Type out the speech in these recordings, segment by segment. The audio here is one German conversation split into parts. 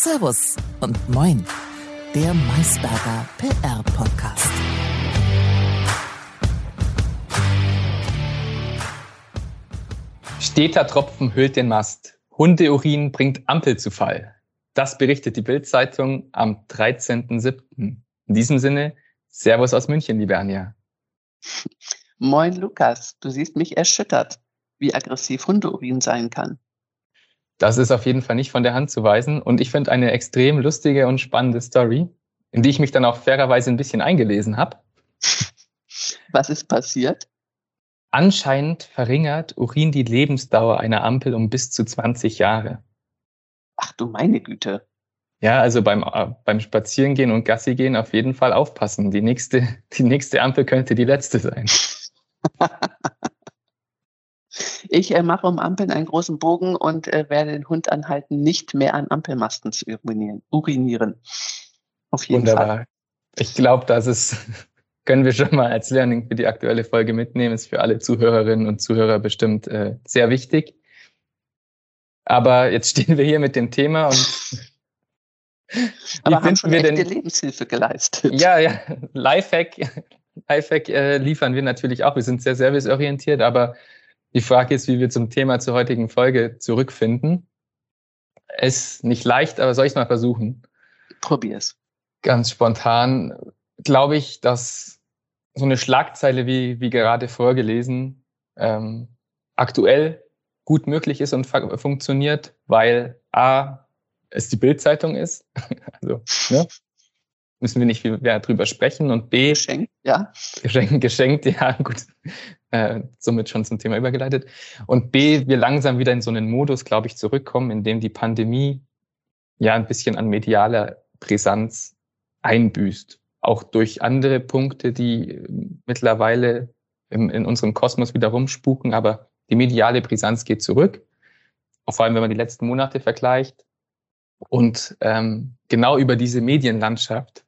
Servus und Moin, der Maisberger PR-Podcast. Steter Tropfen hüllt den Mast. Hundeurin bringt Ampel zu Fall. Das berichtet die Bild-Zeitung am 13.07. In diesem Sinne, Servus aus München, liebe Anja. Moin, Lukas. Du siehst mich erschüttert, wie aggressiv Hundeurin sein kann. Das ist auf jeden Fall nicht von der Hand zu weisen. Und ich finde eine extrem lustige und spannende Story, in die ich mich dann auch fairerweise ein bisschen eingelesen habe. Was ist passiert? Anscheinend verringert Urin die Lebensdauer einer Ampel um bis zu 20 Jahre. Ach du meine Güte. Ja, also beim, äh, beim Spazierengehen und Gassi gehen auf jeden Fall aufpassen. Die nächste, die nächste Ampel könnte die letzte sein. Ich äh, mache um Ampeln einen großen Bogen und äh, werde den Hund anhalten, nicht mehr an Ampelmasten zu urinieren. urinieren. Auf jeden Wunderbar. Fall. Ich glaube, das ist, können wir schon mal als Learning für die aktuelle Folge mitnehmen. Ist für alle Zuhörerinnen und Zuhörer bestimmt äh, sehr wichtig. Aber jetzt stehen wir hier mit dem Thema und Aber haben schon wir denn, Lebenshilfe geleistet. Ja, ja, Lifehack, Lifehack äh, liefern wir natürlich auch. Wir sind sehr serviceorientiert, aber die Frage ist, wie wir zum Thema zur heutigen Folge zurückfinden. Ist nicht leicht, aber soll ich es mal versuchen? Probier's. Ganz spontan glaube ich, dass so eine Schlagzeile wie, wie gerade vorgelesen ähm, aktuell gut möglich ist und funktioniert, weil A, es die Bildzeitung ist. also, ne? Müssen wir nicht viel mehr drüber sprechen. Und B. Geschenkt, ja. Geschenkt, geschenkt, ja, gut. Äh, somit schon zum Thema übergeleitet. Und B, wir langsam wieder in so einen Modus, glaube ich, zurückkommen, in dem die Pandemie ja ein bisschen an medialer Brisanz einbüßt. Auch durch andere Punkte, die mittlerweile im, in unserem Kosmos wieder rumspuken, aber die mediale Brisanz geht zurück. Auch vor allem, wenn man die letzten Monate vergleicht. Und ähm, genau über diese Medienlandschaft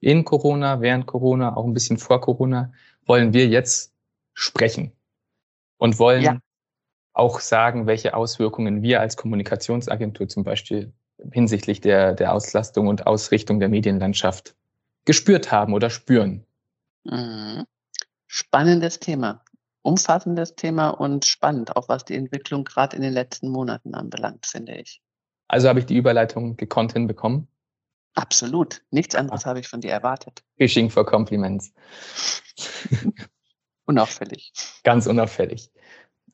in Corona, während Corona, auch ein bisschen vor Corona, wollen wir jetzt sprechen und wollen ja. auch sagen, welche Auswirkungen wir als Kommunikationsagentur zum Beispiel hinsichtlich der, der Auslastung und Ausrichtung der Medienlandschaft gespürt haben oder spüren. Mhm. Spannendes Thema, umfassendes Thema und spannend, auch was die Entwicklung gerade in den letzten Monaten anbelangt, finde ich. Also habe ich die Überleitung gekonnt hinbekommen? Absolut. Nichts anderes ah. habe ich von dir erwartet. Fishing for Compliments. Unauffällig. Ganz unauffällig.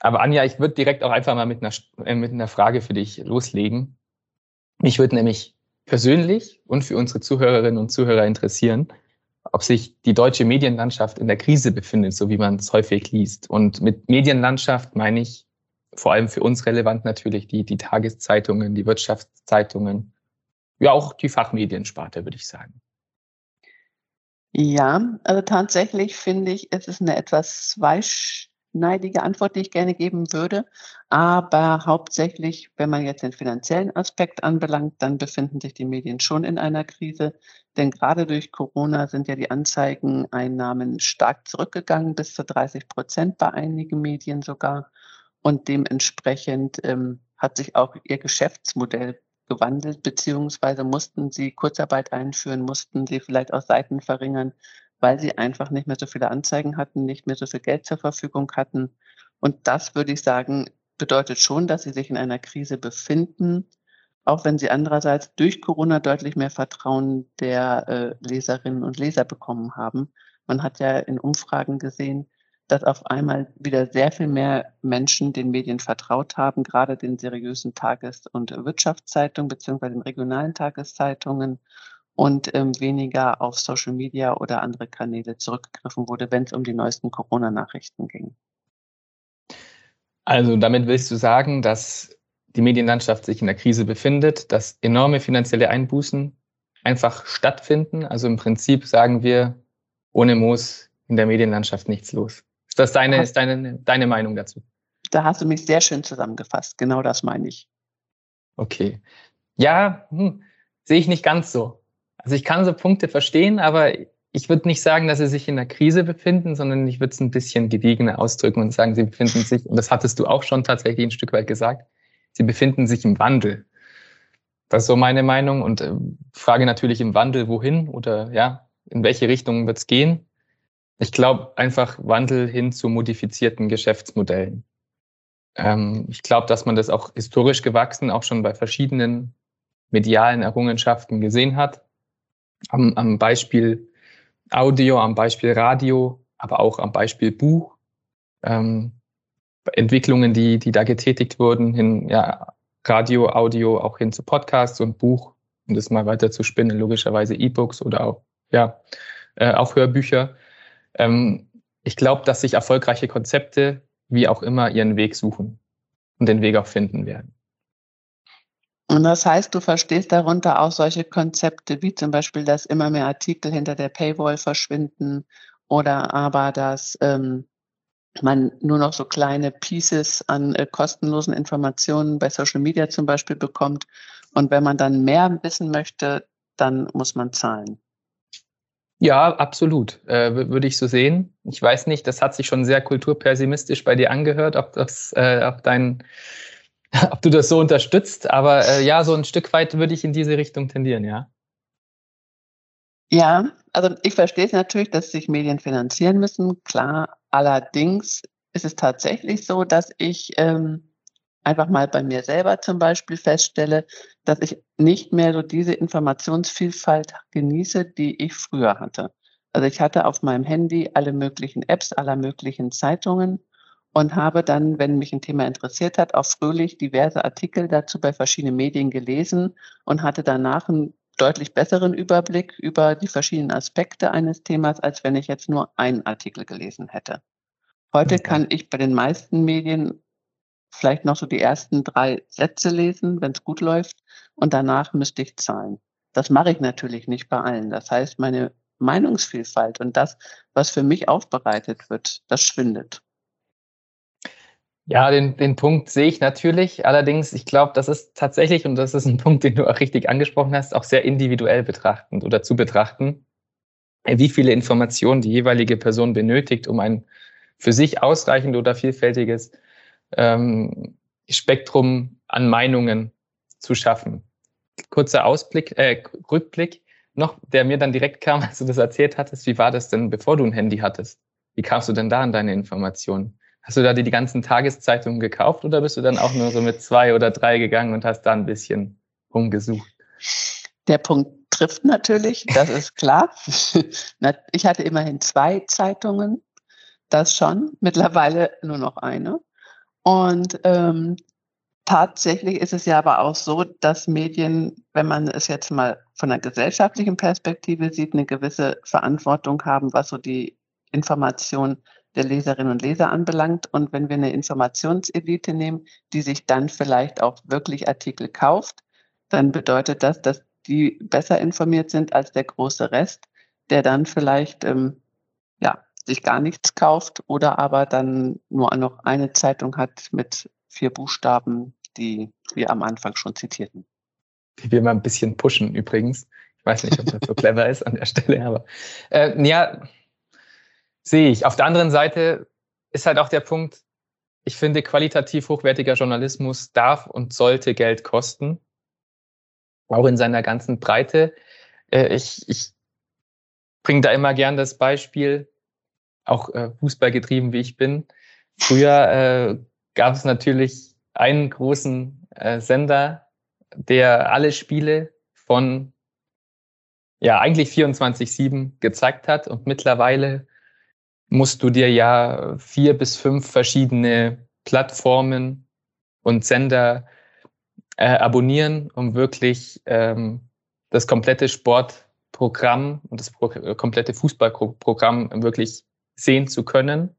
Aber Anja, ich würde direkt auch einfach mal mit einer, äh, mit einer Frage für dich loslegen. Mich würde nämlich persönlich und für unsere Zuhörerinnen und Zuhörer interessieren, ob sich die deutsche Medienlandschaft in der Krise befindet, so wie man es häufig liest. Und mit Medienlandschaft meine ich vor allem für uns relevant natürlich die, die Tageszeitungen, die Wirtschaftszeitungen, ja auch die Fachmediensparte, würde ich sagen. Ja, also tatsächlich finde ich, es ist eine etwas zweischneidige Antwort, die ich gerne geben würde. Aber hauptsächlich, wenn man jetzt den finanziellen Aspekt anbelangt, dann befinden sich die Medien schon in einer Krise. Denn gerade durch Corona sind ja die Anzeigeneinnahmen stark zurückgegangen, bis zu 30 Prozent bei einigen Medien sogar. Und dementsprechend ähm, hat sich auch ihr Geschäftsmodell gewandelt, beziehungsweise mussten sie Kurzarbeit einführen, mussten sie vielleicht auch Seiten verringern, weil sie einfach nicht mehr so viele Anzeigen hatten, nicht mehr so viel Geld zur Verfügung hatten. Und das würde ich sagen, bedeutet schon, dass sie sich in einer Krise befinden, auch wenn sie andererseits durch Corona deutlich mehr Vertrauen der äh, Leserinnen und Leser bekommen haben. Man hat ja in Umfragen gesehen, dass auf einmal wieder sehr viel mehr Menschen den Medien vertraut haben, gerade den seriösen Tages- und Wirtschaftszeitungen beziehungsweise den regionalen Tageszeitungen und ähm, weniger auf Social Media oder andere Kanäle zurückgegriffen wurde, wenn es um die neuesten Corona-Nachrichten ging. Also damit willst du sagen, dass die Medienlandschaft sich in der Krise befindet, dass enorme finanzielle Einbußen einfach stattfinden. Also im Prinzip sagen wir, ohne Moos in der Medienlandschaft nichts los. Ist das deine, ist deine, deine Meinung dazu? Da hast du mich sehr schön zusammengefasst. Genau das meine ich. Okay. Ja, hm, sehe ich nicht ganz so. Also ich kann so Punkte verstehen, aber ich würde nicht sagen, dass sie sich in einer Krise befinden, sondern ich würde es ein bisschen gediegener ausdrücken und sagen, sie befinden sich, und das hattest du auch schon tatsächlich ein Stück weit gesagt, sie befinden sich im Wandel. Das ist so meine Meinung und äh, Frage natürlich im Wandel, wohin oder ja, in welche Richtung wird es gehen? Ich glaube einfach Wandel hin zu modifizierten Geschäftsmodellen. Ähm, ich glaube, dass man das auch historisch gewachsen, auch schon bei verschiedenen medialen Errungenschaften gesehen hat. Am, am Beispiel Audio, am Beispiel Radio, aber auch am Beispiel Buch. Ähm, Entwicklungen, die, die da getätigt wurden, hin, ja, Radio, Audio, auch hin zu Podcasts und Buch, um das mal weiter zu spinnen, logischerweise E-Books oder auch, ja, äh, auch Hörbücher. Ähm, ich glaube, dass sich erfolgreiche Konzepte wie auch immer ihren Weg suchen und den Weg auch finden werden. Und das heißt, du verstehst darunter auch solche Konzepte wie zum Beispiel, dass immer mehr Artikel hinter der Paywall verschwinden oder aber, dass ähm, man nur noch so kleine Pieces an äh, kostenlosen Informationen bei Social Media zum Beispiel bekommt. Und wenn man dann mehr wissen möchte, dann muss man zahlen. Ja, absolut. Äh, würde ich so sehen. Ich weiß nicht, das hat sich schon sehr kulturpessimistisch bei dir angehört, ob das, äh, ob dein ob du das so unterstützt. Aber äh, ja, so ein Stück weit würde ich in diese Richtung tendieren, ja. Ja, also ich verstehe natürlich, dass sich Medien finanzieren müssen, klar. Allerdings ist es tatsächlich so, dass ich ähm, einfach mal bei mir selber zum Beispiel feststelle, dass ich nicht mehr so diese Informationsvielfalt genieße, die ich früher hatte. Also ich hatte auf meinem Handy alle möglichen Apps, aller möglichen Zeitungen und habe dann, wenn mich ein Thema interessiert hat, auch fröhlich diverse Artikel dazu bei verschiedenen Medien gelesen und hatte danach einen deutlich besseren Überblick über die verschiedenen Aspekte eines Themas, als wenn ich jetzt nur einen Artikel gelesen hätte. Heute kann ich bei den meisten Medien vielleicht noch so die ersten drei Sätze lesen, wenn es gut läuft, und danach müsste ich zahlen. Das mache ich natürlich nicht bei allen. Das heißt, meine Meinungsvielfalt und das, was für mich aufbereitet wird, das schwindet. Ja, den, den Punkt sehe ich natürlich. Allerdings, ich glaube, das ist tatsächlich, und das ist ein Punkt, den du auch richtig angesprochen hast, auch sehr individuell betrachtend oder zu betrachten, wie viele Informationen die jeweilige Person benötigt, um ein für sich ausreichend oder vielfältiges ähm, Spektrum an Meinungen zu schaffen. Kurzer Ausblick, äh, Rückblick noch, der mir dann direkt kam, als du das erzählt hattest. Wie war das denn, bevor du ein Handy hattest? Wie kamst du denn da an deine Informationen? Hast du da die, die ganzen Tageszeitungen gekauft oder bist du dann auch nur so mit zwei oder drei gegangen und hast da ein bisschen rumgesucht? Der Punkt trifft natürlich, das ist klar. Ich hatte immerhin zwei Zeitungen, das schon, mittlerweile nur noch eine. Und ähm, tatsächlich ist es ja aber auch so, dass Medien, wenn man es jetzt mal von einer gesellschaftlichen Perspektive sieht, eine gewisse Verantwortung haben, was so die Information der Leserinnen und Leser anbelangt. Und wenn wir eine Informationselite nehmen, die sich dann vielleicht auch wirklich Artikel kauft, dann bedeutet das, dass die besser informiert sind als der große Rest, der dann vielleicht ähm, ja, sich gar nichts kauft oder aber dann nur noch eine Zeitung hat mit vier Buchstaben, die wir am Anfang schon zitierten. Die wir mal ein bisschen pushen übrigens. Ich weiß nicht, ob das so clever ist an der Stelle, aber äh, ja, sehe ich. Auf der anderen Seite ist halt auch der Punkt, ich finde, qualitativ hochwertiger Journalismus darf und sollte Geld kosten. Auch in seiner ganzen Breite. Äh, ich, ich bringe da immer gern das Beispiel, auch äh, Fußball getrieben wie ich bin. Früher äh, gab es natürlich einen großen äh, Sender, der alle Spiele von ja eigentlich 24/7 gezeigt hat und mittlerweile musst du dir ja vier bis fünf verschiedene Plattformen und Sender äh, abonnieren, um wirklich ähm, das komplette Sportprogramm und das Pro komplette Fußballprogramm wirklich sehen zu können.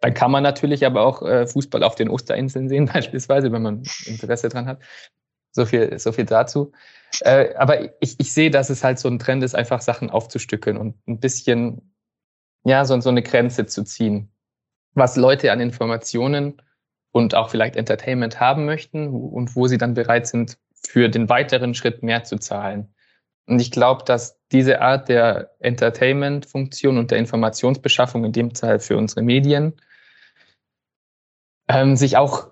Dann kann man natürlich aber auch äh, Fußball auf den Osterinseln sehen, beispielsweise, wenn man Interesse dran hat. So viel, so viel dazu. Äh, aber ich, ich sehe, dass es halt so ein Trend ist, einfach Sachen aufzustückeln und ein bisschen ja, so, so eine Grenze zu ziehen, was Leute an Informationen und auch vielleicht Entertainment haben möchten und wo sie dann bereit sind, für den weiteren Schritt mehr zu zahlen. Und ich glaube, dass diese Art der Entertainment-Funktion und der Informationsbeschaffung, in dem Fall für unsere Medien, ähm, sich auch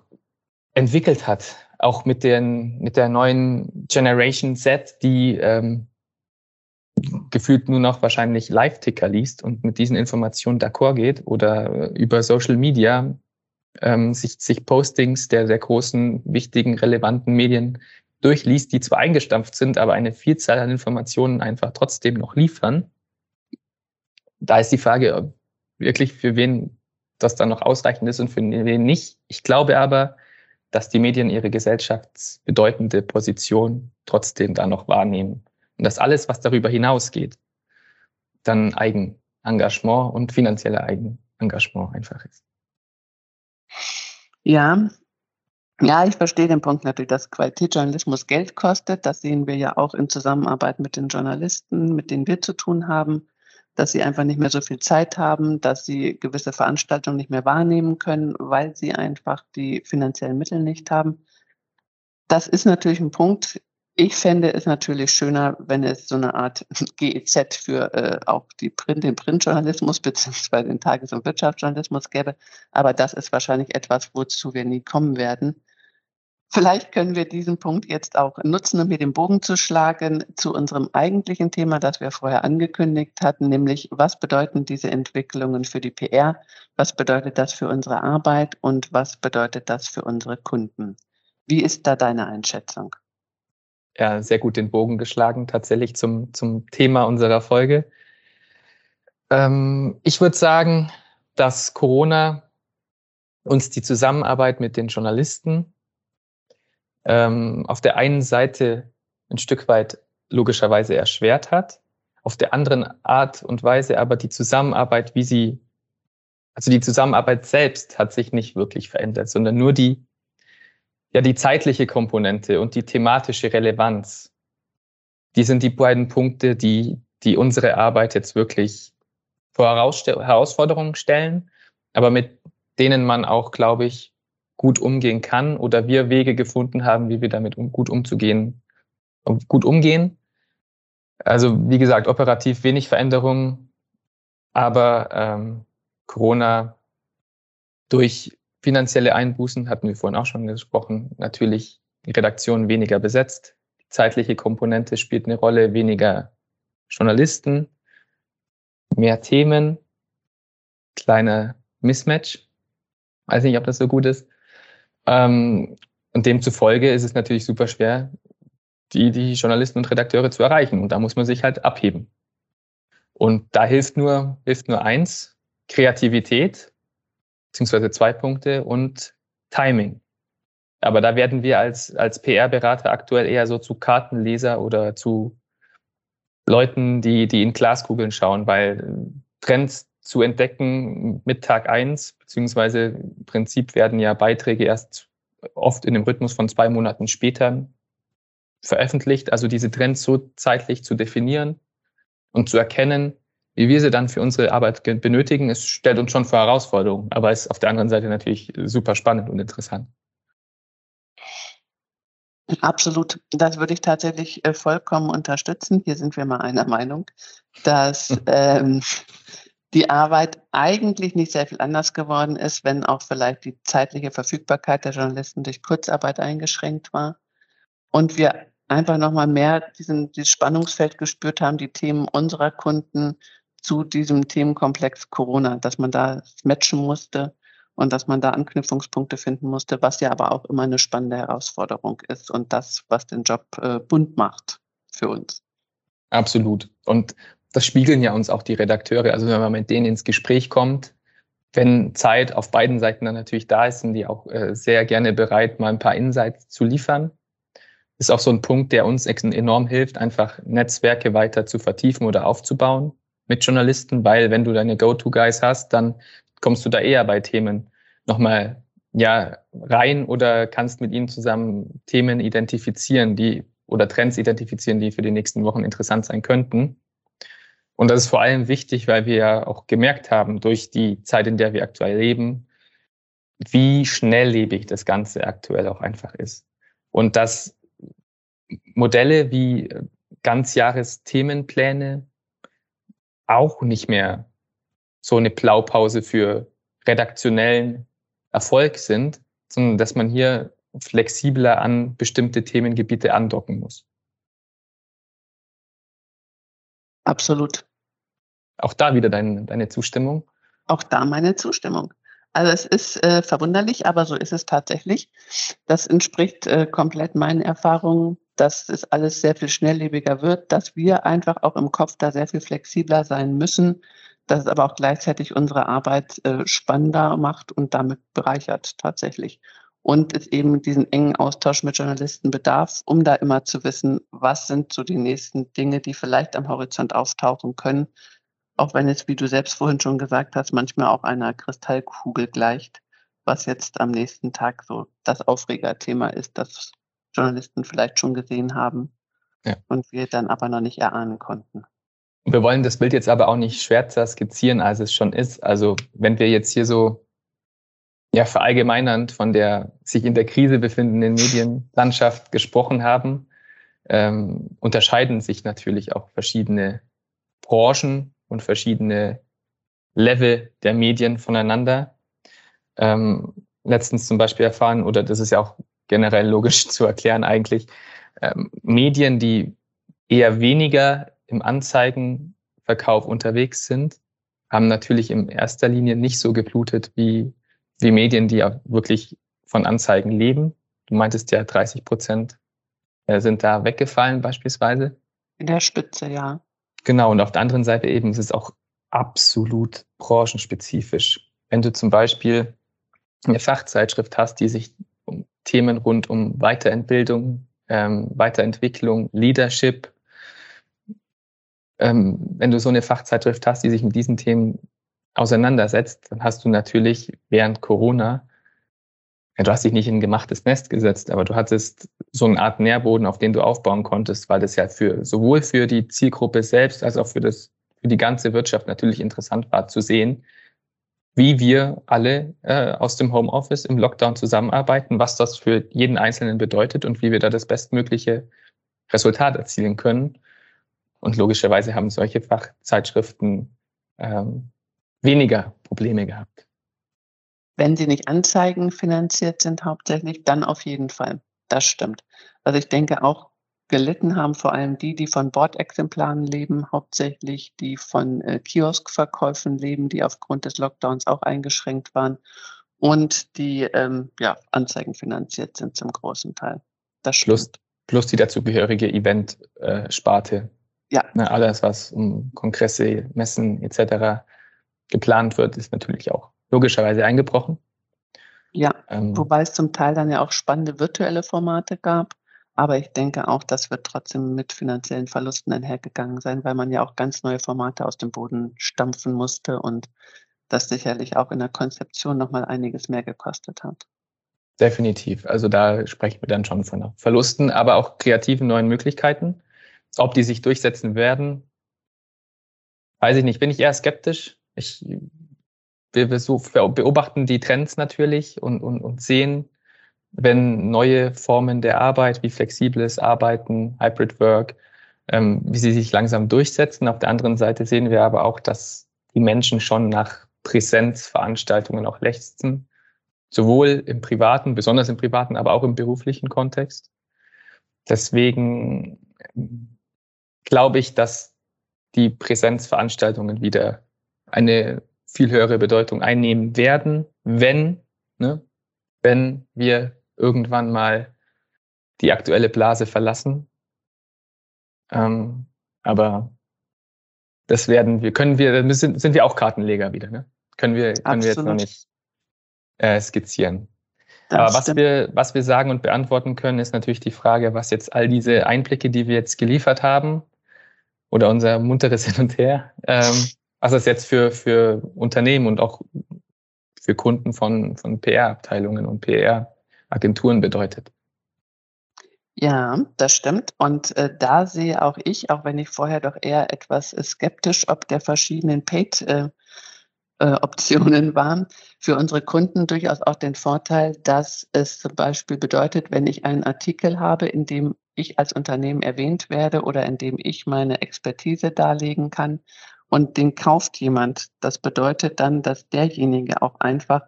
entwickelt hat. auch mit, den, mit der neuen Generation Z, die ähm, gefühlt nur noch wahrscheinlich Live-Ticker liest und mit diesen Informationen d'accord geht oder über Social Media ähm, sich, sich Postings der, der großen, wichtigen, relevanten Medien durchliest, die zwar eingestampft sind, aber eine Vielzahl an Informationen einfach trotzdem noch liefern. Da ist die Frage, wirklich für wen das dann noch ausreichend ist und für wen nicht. Ich glaube aber, dass die Medien ihre gesellschaftsbedeutende Position trotzdem da noch wahrnehmen. Und dass alles, was darüber hinausgeht, dann Eigenengagement und finanzielle Eigenengagement einfach ist. Ja, ja, ich verstehe den Punkt natürlich, dass Qualitätsjournalismus Geld kostet. Das sehen wir ja auch in Zusammenarbeit mit den Journalisten, mit denen wir zu tun haben, dass sie einfach nicht mehr so viel Zeit haben, dass sie gewisse Veranstaltungen nicht mehr wahrnehmen können, weil sie einfach die finanziellen Mittel nicht haben. Das ist natürlich ein Punkt. Ich fände es natürlich schöner, wenn es so eine Art GEZ für äh, auch die Print, den Printjournalismus beziehungsweise den Tages- und Wirtschaftsjournalismus gäbe. Aber das ist wahrscheinlich etwas, wozu wir nie kommen werden. Vielleicht können wir diesen Punkt jetzt auch nutzen, um hier den Bogen zu schlagen zu unserem eigentlichen Thema, das wir vorher angekündigt hatten, nämlich was bedeuten diese Entwicklungen für die PR, was bedeutet das für unsere Arbeit und was bedeutet das für unsere Kunden. Wie ist da deine Einschätzung? Ja, sehr gut den Bogen geschlagen, tatsächlich zum, zum Thema unserer Folge. Ähm, ich würde sagen, dass Corona uns die Zusammenarbeit mit den Journalisten ähm, auf der einen Seite ein Stück weit logischerweise erschwert hat, auf der anderen Art und Weise aber die Zusammenarbeit, wie sie, also die Zusammenarbeit selbst hat sich nicht wirklich verändert, sondern nur die, ja, die zeitliche Komponente und die thematische Relevanz. Die sind die beiden Punkte, die, die unsere Arbeit jetzt wirklich vor Herausforderungen stellen, aber mit denen man auch, glaube ich, gut umgehen kann oder wir Wege gefunden haben, wie wir damit um, gut umzugehen, gut umgehen. Also wie gesagt, operativ wenig Veränderungen, aber ähm, Corona durch finanzielle Einbußen, hatten wir vorhin auch schon gesprochen, natürlich die Redaktion weniger besetzt. Zeitliche Komponente spielt eine Rolle, weniger Journalisten, mehr Themen, kleiner Mismatch. Weiß nicht, ob das so gut ist. Ähm, und demzufolge ist es natürlich super schwer, die, die Journalisten und Redakteure zu erreichen. Und da muss man sich halt abheben. Und da hilft nur, hilft nur eins, Kreativität, beziehungsweise zwei Punkte und Timing. Aber da werden wir als, als PR-Berater aktuell eher so zu Kartenleser oder zu Leuten, die, die in Glaskugeln schauen, weil Trends zu entdecken mit Tag eins beziehungsweise im Prinzip werden ja Beiträge erst oft in dem Rhythmus von zwei Monaten später veröffentlicht. Also diese Trends so zeitlich zu definieren und zu erkennen, wie wir sie dann für unsere Arbeit benötigen, es stellt uns schon vor Herausforderungen, aber ist auf der anderen Seite natürlich super spannend und interessant. Absolut, das würde ich tatsächlich äh, vollkommen unterstützen. Hier sind wir mal einer Meinung, dass ähm, die Arbeit eigentlich nicht sehr viel anders geworden ist, wenn auch vielleicht die zeitliche Verfügbarkeit der Journalisten durch Kurzarbeit eingeschränkt war. Und wir einfach nochmal mehr diesen, dieses Spannungsfeld gespürt haben, die Themen unserer Kunden zu diesem Themenkomplex Corona, dass man da matchen musste und dass man da Anknüpfungspunkte finden musste, was ja aber auch immer eine spannende Herausforderung ist und das, was den Job äh, bunt macht für uns. Absolut. Und das spiegeln ja uns auch die Redakteure. Also wenn man mit denen ins Gespräch kommt, wenn Zeit auf beiden Seiten dann natürlich da ist, sind die auch äh, sehr gerne bereit, mal ein paar Insights zu liefern. Ist auch so ein Punkt, der uns enorm hilft, einfach Netzwerke weiter zu vertiefen oder aufzubauen mit Journalisten, weil wenn du deine Go-To-Guys hast, dann kommst du da eher bei Themen nochmal ja, rein oder kannst mit ihnen zusammen Themen identifizieren, die oder Trends identifizieren, die für die nächsten Wochen interessant sein könnten. Und das ist vor allem wichtig, weil wir ja auch gemerkt haben, durch die Zeit, in der wir aktuell leben, wie schnelllebig das Ganze aktuell auch einfach ist. Und dass Modelle wie Ganzjahresthemenpläne auch nicht mehr so eine Blaupause für redaktionellen Erfolg sind, sondern dass man hier flexibler an bestimmte Themengebiete andocken muss. Absolut. Auch da wieder dein, deine Zustimmung? Auch da meine Zustimmung. Also es ist äh, verwunderlich, aber so ist es tatsächlich. Das entspricht äh, komplett meinen Erfahrungen, dass es alles sehr viel schnelllebiger wird, dass wir einfach auch im Kopf da sehr viel flexibler sein müssen, dass es aber auch gleichzeitig unsere Arbeit äh, spannender macht und damit bereichert tatsächlich. Und es eben diesen engen Austausch mit Journalisten bedarf, um da immer zu wissen, was sind so die nächsten Dinge, die vielleicht am Horizont auftauchen können, auch wenn es, wie du selbst vorhin schon gesagt hast, manchmal auch einer Kristallkugel gleicht, was jetzt am nächsten Tag so das Aufregerthema ist, das Journalisten vielleicht schon gesehen haben ja. und wir dann aber noch nicht erahnen konnten. Wir wollen das Bild jetzt aber auch nicht schwärzer skizzieren, als es schon ist. Also wenn wir jetzt hier so ja, verallgemeinernd von der sich in der Krise befindenden Medienlandschaft gesprochen haben, ähm, unterscheiden sich natürlich auch verschiedene Branchen und verschiedene Level der Medien voneinander. Ähm, letztens zum Beispiel erfahren, oder das ist ja auch generell logisch zu erklären eigentlich, ähm, Medien, die eher weniger im Anzeigenverkauf unterwegs sind, haben natürlich in erster Linie nicht so geblutet wie, wie Medien, die auch wirklich von Anzeigen leben. Du meintest ja, 30 Prozent äh, sind da weggefallen beispielsweise. In der Spitze, ja. Genau, und auf der anderen Seite eben ist es auch absolut branchenspezifisch. Wenn du zum Beispiel eine Fachzeitschrift hast, die sich um Themen rund um Weiterentbildung, ähm, Weiterentwicklung, Leadership, ähm, wenn du so eine Fachzeitschrift hast, die sich mit diesen Themen auseinandersetzt, dann hast du natürlich während Corona du hast dich nicht in ein gemachtes Nest gesetzt, aber du hattest so eine Art Nährboden, auf den du aufbauen konntest, weil das ja für sowohl für die Zielgruppe selbst als auch für das für die ganze Wirtschaft natürlich interessant war zu sehen, wie wir alle äh, aus dem Homeoffice im Lockdown zusammenarbeiten, was das für jeden Einzelnen bedeutet und wie wir da das bestmögliche Resultat erzielen können. Und logischerweise haben solche Fachzeitschriften ähm, weniger Probleme gehabt. Wenn sie nicht Anzeigen finanziert sind hauptsächlich, dann auf jeden Fall. Das stimmt. Also ich denke auch gelitten haben vor allem die, die von Bordexemplaren leben, hauptsächlich die von äh, Kioskverkäufen leben, die aufgrund des Lockdowns auch eingeschränkt waren und die ähm, ja, Anzeigen finanziert sind zum großen Teil. Das plus, plus die dazugehörige Event-Sparte. Äh, ja. Ne, alles, was um Kongresse, Messen etc. geplant wird, ist natürlich auch logischerweise eingebrochen. Ja, ähm, wobei es zum Teil dann ja auch spannende virtuelle Formate gab. Aber ich denke auch, das wird trotzdem mit finanziellen Verlusten einhergegangen sein, weil man ja auch ganz neue Formate aus dem Boden stampfen musste und das sicherlich auch in der Konzeption nochmal einiges mehr gekostet hat. Definitiv. Also da sprechen wir dann schon von Verlusten, aber auch kreativen neuen Möglichkeiten. Ob die sich durchsetzen werden, weiß ich nicht. Bin ich eher skeptisch. Ich wir, beobachten die Trends natürlich und, und, und sehen, wenn neue Formen der Arbeit wie flexibles Arbeiten, Hybrid Work, ähm, wie sie sich langsam durchsetzen. Auf der anderen Seite sehen wir aber auch, dass die Menschen schon nach Präsenzveranstaltungen auch lechzen, sowohl im privaten, besonders im privaten, aber auch im beruflichen Kontext. Deswegen ähm, glaube ich, dass die Präsenzveranstaltungen wieder eine viel höhere Bedeutung einnehmen werden, wenn, ne, wenn wir irgendwann mal die aktuelle Blase verlassen. Ähm, aber das werden wir, können wir, sind, sind wir auch Kartenleger wieder, ne? Können wir, können wir jetzt noch nicht äh, skizzieren. Das Aber was wir, was wir sagen und beantworten können, ist natürlich die Frage, was jetzt all diese Einblicke, die wir jetzt geliefert haben, oder unser munteres Hin und Her, ähm, was das jetzt für, für Unternehmen und auch für Kunden von, von PR-Abteilungen und PR-Agenturen bedeutet. Ja, das stimmt. Und äh, da sehe auch ich, auch wenn ich vorher doch eher etwas äh, skeptisch ob der verschiedenen Paid äh, äh, Optionen waren, für unsere Kunden durchaus auch den Vorteil, dass es zum Beispiel bedeutet, wenn ich einen Artikel habe, in dem ich als Unternehmen erwähnt werde oder in dem ich meine Expertise darlegen kann und den kauft jemand. Das bedeutet dann, dass derjenige auch einfach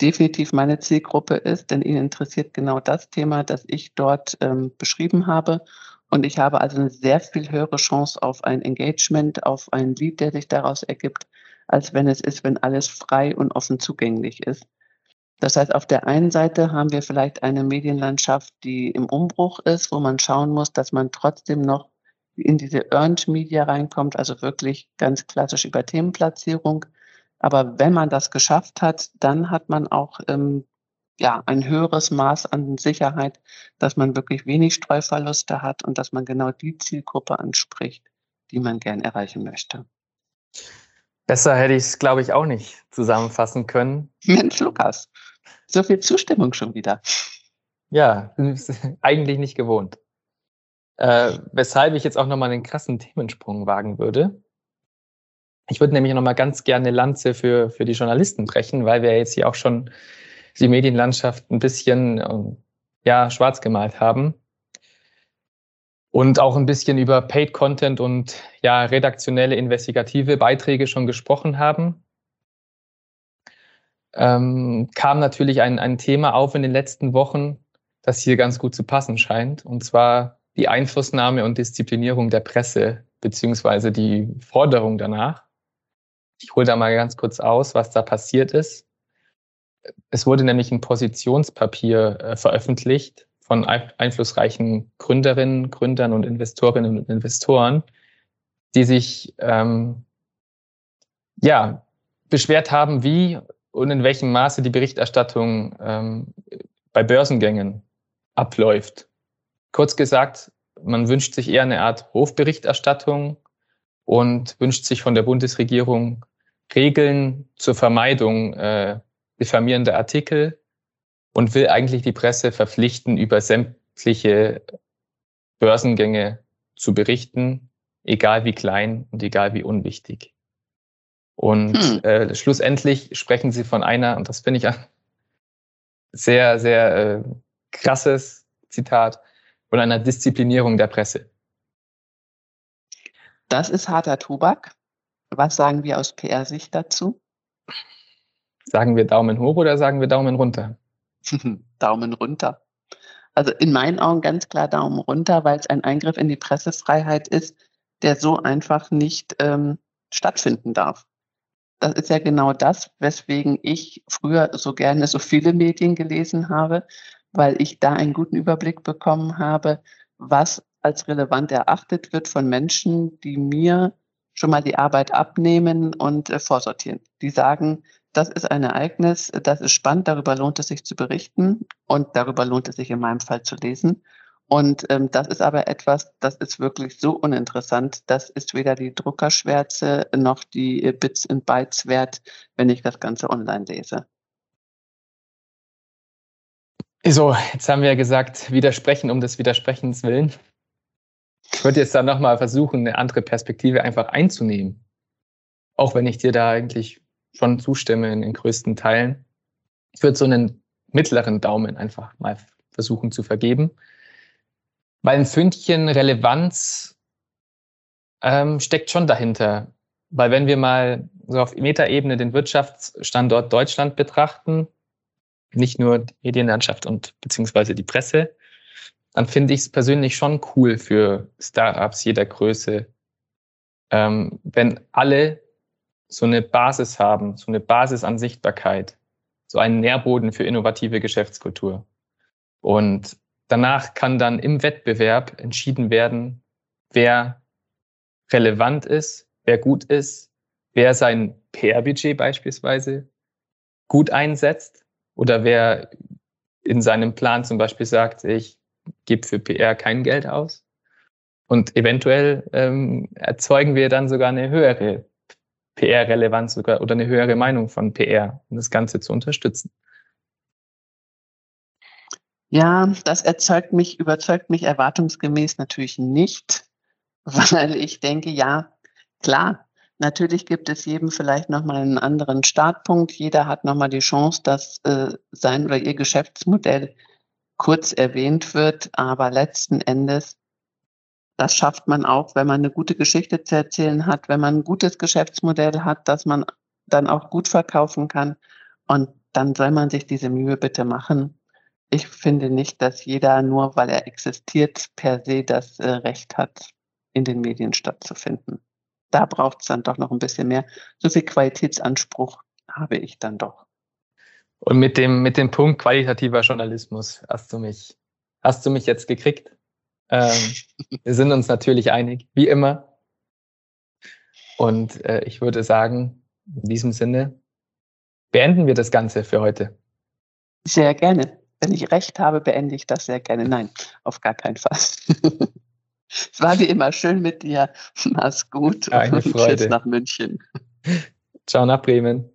definitiv meine Zielgruppe ist, denn ihnen interessiert genau das Thema, das ich dort ähm, beschrieben habe. Und ich habe also eine sehr viel höhere Chance auf ein Engagement, auf ein Lied, der sich daraus ergibt, als wenn es ist, wenn alles frei und offen zugänglich ist. Das heißt, auf der einen Seite haben wir vielleicht eine Medienlandschaft, die im Umbruch ist, wo man schauen muss, dass man trotzdem noch in diese Earned Media reinkommt, also wirklich ganz klassisch über Themenplatzierung. Aber wenn man das geschafft hat, dann hat man auch ähm, ja, ein höheres Maß an Sicherheit, dass man wirklich wenig Streuverluste hat und dass man genau die Zielgruppe anspricht, die man gern erreichen möchte. Besser hätte ich es, glaube ich, auch nicht zusammenfassen können. Mensch, Lukas, so viel Zustimmung schon wieder. Ja, eigentlich nicht gewohnt. Äh, weshalb ich jetzt auch nochmal einen krassen Themensprung wagen würde. Ich würde nämlich nochmal ganz gerne Lanze für, für die Journalisten brechen, weil wir jetzt hier auch schon die Medienlandschaft ein bisschen ähm, ja, schwarz gemalt haben. Und auch ein bisschen über Paid Content und ja, redaktionelle, investigative Beiträge schon gesprochen haben. Ähm, kam natürlich ein, ein Thema auf in den letzten Wochen, das hier ganz gut zu passen scheint. Und zwar die Einflussnahme und Disziplinierung der Presse, beziehungsweise die Forderung danach. Ich hole da mal ganz kurz aus, was da passiert ist. Es wurde nämlich ein Positionspapier äh, veröffentlicht von einflussreichen Gründerinnen, Gründern und Investorinnen und Investoren, die sich ähm, ja beschwert haben, wie und in welchem Maße die Berichterstattung ähm, bei Börsengängen abläuft. Kurz gesagt, man wünscht sich eher eine Art Hofberichterstattung und wünscht sich von der Bundesregierung Regeln zur Vermeidung äh, diffamierender Artikel und will eigentlich die Presse verpflichten, über sämtliche Börsengänge zu berichten, egal wie klein und egal wie unwichtig. Und hm. äh, schlussendlich sprechen sie von einer, und das finde ich ein sehr, sehr äh, krasses Zitat, von einer Disziplinierung der Presse. Das ist harter Tobak. Was sagen wir aus PR-Sicht dazu? Sagen wir Daumen hoch oder sagen wir Daumen runter? Daumen runter. Also in meinen Augen ganz klar Daumen runter, weil es ein Eingriff in die Pressefreiheit ist, der so einfach nicht ähm, stattfinden darf. Das ist ja genau das, weswegen ich früher so gerne so viele Medien gelesen habe, weil ich da einen guten Überblick bekommen habe, was als relevant erachtet wird von Menschen, die mir schon mal die Arbeit abnehmen und äh, vorsortieren. Die sagen, das ist ein Ereignis, das ist spannend, darüber lohnt es sich zu berichten und darüber lohnt es sich in meinem Fall zu lesen. Und ähm, das ist aber etwas, das ist wirklich so uninteressant. Das ist weder die Druckerschwärze noch die äh, Bits und Bytes wert, wenn ich das Ganze online lese. So, jetzt haben wir ja gesagt, widersprechen um des Widersprechens willen. Ich würde jetzt dann nochmal versuchen, eine andere Perspektive einfach einzunehmen. Auch wenn ich dir da eigentlich schon zustimme in den größten Teilen. Ich würde so einen mittleren Daumen einfach mal versuchen zu vergeben. Weil ein Fündchen Relevanz ähm, steckt schon dahinter. Weil wenn wir mal so auf Metaebene den Wirtschaftsstandort Deutschland betrachten, nicht nur die Medienlandschaft und beziehungsweise die Presse, dann finde ich es persönlich schon cool für Startups jeder Größe, ähm, wenn alle so eine Basis haben, so eine Basis an Sichtbarkeit, so einen Nährboden für innovative Geschäftskultur. Und danach kann dann im Wettbewerb entschieden werden, wer relevant ist, wer gut ist, wer sein PR-Budget beispielsweise gut einsetzt oder wer in seinem Plan zum Beispiel sagt, ich gebe für PR kein Geld aus. Und eventuell ähm, erzeugen wir dann sogar eine höhere PR-Relevanz sogar oder eine höhere Meinung von PR, um das Ganze zu unterstützen. Ja, das erzeugt mich, überzeugt mich erwartungsgemäß natürlich nicht, weil ich denke, ja, klar, Natürlich gibt es jedem vielleicht nochmal einen anderen Startpunkt. Jeder hat nochmal die Chance, dass äh, sein oder ihr Geschäftsmodell kurz erwähnt wird. Aber letzten Endes, das schafft man auch, wenn man eine gute Geschichte zu erzählen hat, wenn man ein gutes Geschäftsmodell hat, das man dann auch gut verkaufen kann. Und dann soll man sich diese Mühe bitte machen. Ich finde nicht, dass jeder nur, weil er existiert, per se das äh, Recht hat, in den Medien stattzufinden. Da braucht es dann doch noch ein bisschen mehr. So viel Qualitätsanspruch habe ich dann doch. Und mit dem, mit dem Punkt qualitativer Journalismus hast du mich, hast du mich jetzt gekriegt. Ähm, wir sind uns natürlich einig, wie immer. Und äh, ich würde sagen, in diesem Sinne beenden wir das Ganze für heute. Sehr gerne. Wenn ich recht habe, beende ich das sehr gerne. Nein, auf gar keinen Fall. es war wie immer schön mit dir. Mach's gut. Eine Freude. Tschüss nach München. Ciao nach Bremen.